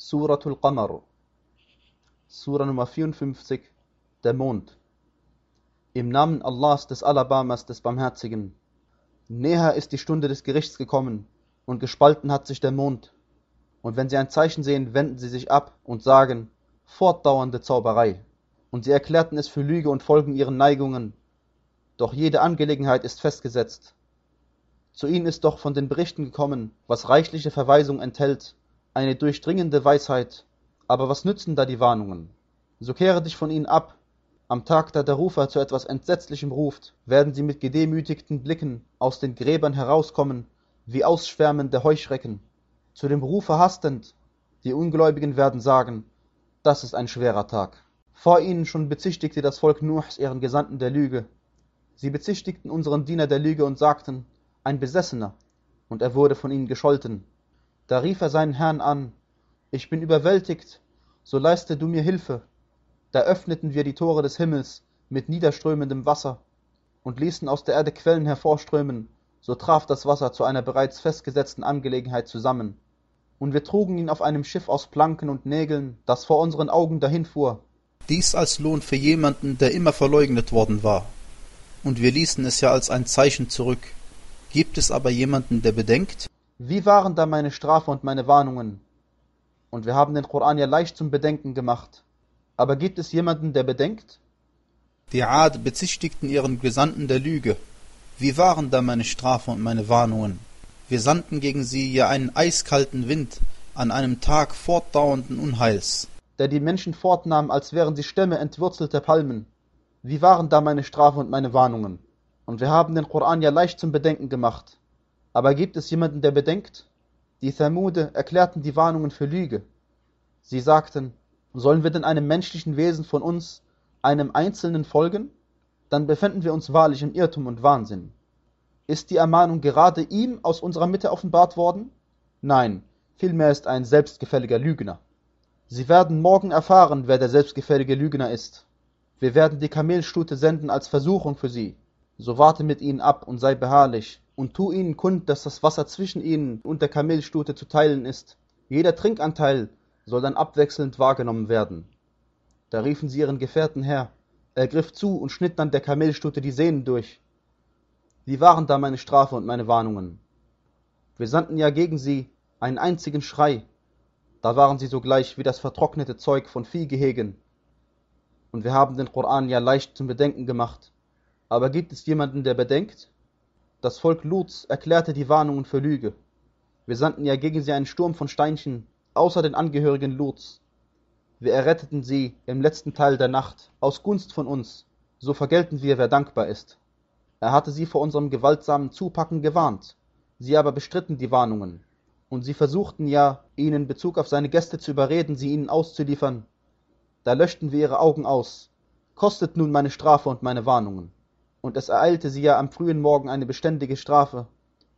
Suratul Qamar, Sura Nummer 54, der Mond. Im Namen Allahs des Alabamas des Barmherzigen. Näher ist die Stunde des Gerichts gekommen, und gespalten hat sich der Mond. Und wenn sie ein Zeichen sehen, wenden sie sich ab und sagen, fortdauernde Zauberei. Und sie erklärten es für Lüge und folgen ihren Neigungen. Doch jede Angelegenheit ist festgesetzt. Zu ihnen ist doch von den Berichten gekommen, was reichliche Verweisung enthält, eine durchdringende Weisheit. Aber was nützen da die Warnungen? So kehre dich von ihnen ab. Am Tag, da der Rufer zu etwas Entsetzlichem ruft, werden sie mit gedemütigten Blicken aus den Gräbern herauskommen, wie ausschwärmende Heuschrecken. Zu dem Rufer hastend, die Ungläubigen werden sagen, das ist ein schwerer Tag. Vor ihnen schon bezichtigte das Volk Nuhs ihren Gesandten der Lüge. Sie bezichtigten unseren Diener der Lüge und sagten, ein Besessener, und er wurde von ihnen gescholten. Da rief er seinen Herrn an, ich bin überwältigt, so leiste du mir Hilfe. Da öffneten wir die Tore des Himmels mit niederströmendem Wasser und ließen aus der Erde Quellen hervorströmen, so traf das Wasser zu einer bereits festgesetzten Angelegenheit zusammen. Und wir trugen ihn auf einem Schiff aus Planken und Nägeln, das vor unseren Augen dahinfuhr. Dies als Lohn für jemanden, der immer verleugnet worden war. Und wir ließen es ja als ein Zeichen zurück. Gibt es aber jemanden, der bedenkt? Wie waren da meine Strafe und meine Warnungen? Und wir haben den Koran ja leicht zum Bedenken gemacht. Aber gibt es jemanden, der bedenkt? Die Ad bezichtigten ihren Gesandten der Lüge. Wie waren da meine Strafe und meine Warnungen? Wir sandten gegen sie ja einen eiskalten Wind an einem Tag fortdauernden Unheils, der die Menschen fortnahm, als wären sie Stämme entwurzelter Palmen. Wie waren da meine Strafe und meine Warnungen? Und wir haben den Koran ja leicht zum Bedenken gemacht. Aber gibt es jemanden, der bedenkt? Die Thamude erklärten die Warnungen für Lüge. Sie sagten, sollen wir denn einem menschlichen Wesen von uns, einem Einzelnen folgen? Dann befänden wir uns wahrlich im Irrtum und Wahnsinn. Ist die Ermahnung gerade ihm aus unserer Mitte offenbart worden? Nein, vielmehr ist ein selbstgefälliger Lügner. Sie werden morgen erfahren, wer der selbstgefällige Lügner ist. Wir werden die Kamelstute senden als Versuchung für sie. So warte mit ihnen ab und sei beharrlich, und tu ihnen kund, dass das Wasser zwischen ihnen und der Kamelstute zu teilen ist. Jeder Trinkanteil soll dann abwechselnd wahrgenommen werden. Da riefen sie ihren Gefährten her. Er griff zu und schnitt dann der Kamelstute die Sehnen durch. Wie waren da meine Strafe und meine Warnungen? Wir sandten ja gegen sie einen einzigen Schrei. Da waren sie sogleich wie das vertrocknete Zeug von Viehgehegen. Und wir haben den Koran ja leicht zum Bedenken gemacht. Aber gibt es jemanden, der bedenkt? Das Volk Luts erklärte die Warnungen für Lüge. Wir sandten ja gegen sie einen Sturm von Steinchen, außer den Angehörigen Luts. Wir erretteten sie im letzten Teil der Nacht, aus Gunst von uns, so vergelten wir, wer dankbar ist. Er hatte sie vor unserem gewaltsamen Zupacken gewarnt, sie aber bestritten die Warnungen, und sie versuchten ja, ihn in Bezug auf seine Gäste zu überreden, sie ihnen auszuliefern. Da löschten wir ihre Augen aus. Kostet nun meine Strafe und meine Warnungen und es ereilte sie ja am frühen Morgen eine beständige Strafe,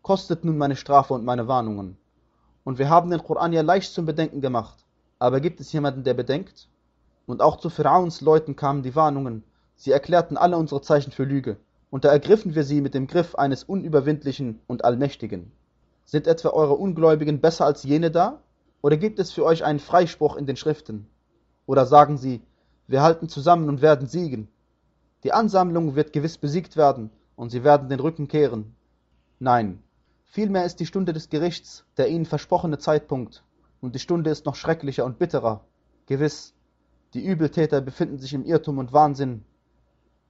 kostet nun meine Strafe und meine Warnungen. Und wir haben den Koran ja leicht zum Bedenken gemacht. Aber gibt es jemanden, der bedenkt? Und auch zu Pharaons Leuten kamen die Warnungen. Sie erklärten alle unsere Zeichen für Lüge. Und da ergriffen wir sie mit dem Griff eines Unüberwindlichen und Allmächtigen. Sind etwa eure Ungläubigen besser als jene da? Oder gibt es für euch einen Freispruch in den Schriften? Oder sagen sie, wir halten zusammen und werden siegen? Die Ansammlung wird gewiss besiegt werden, und sie werden den Rücken kehren. Nein, vielmehr ist die Stunde des Gerichts der ihnen versprochene Zeitpunkt, und die Stunde ist noch schrecklicher und bitterer. Gewiss, die Übeltäter befinden sich im Irrtum und Wahnsinn.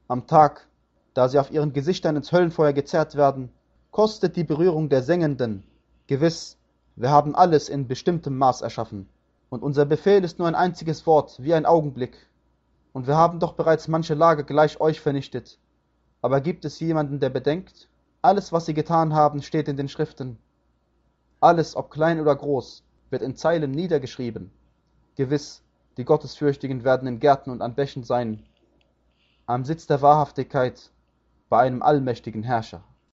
Am Tag, da sie auf ihren Gesichtern ins Höllenfeuer gezerrt werden, kostet die Berührung der Sengenden. Gewiss, wir haben alles in bestimmtem Maß erschaffen, und unser Befehl ist nur ein einziges Wort, wie ein Augenblick, und wir haben doch bereits manche Lager gleich euch vernichtet. Aber gibt es jemanden, der bedenkt? Alles, was sie getan haben, steht in den Schriften. Alles, ob klein oder groß, wird in Zeilen niedergeschrieben. Gewiss, die Gottesfürchtigen werden in Gärten und an Bächen sein, am Sitz der Wahrhaftigkeit bei einem allmächtigen Herrscher.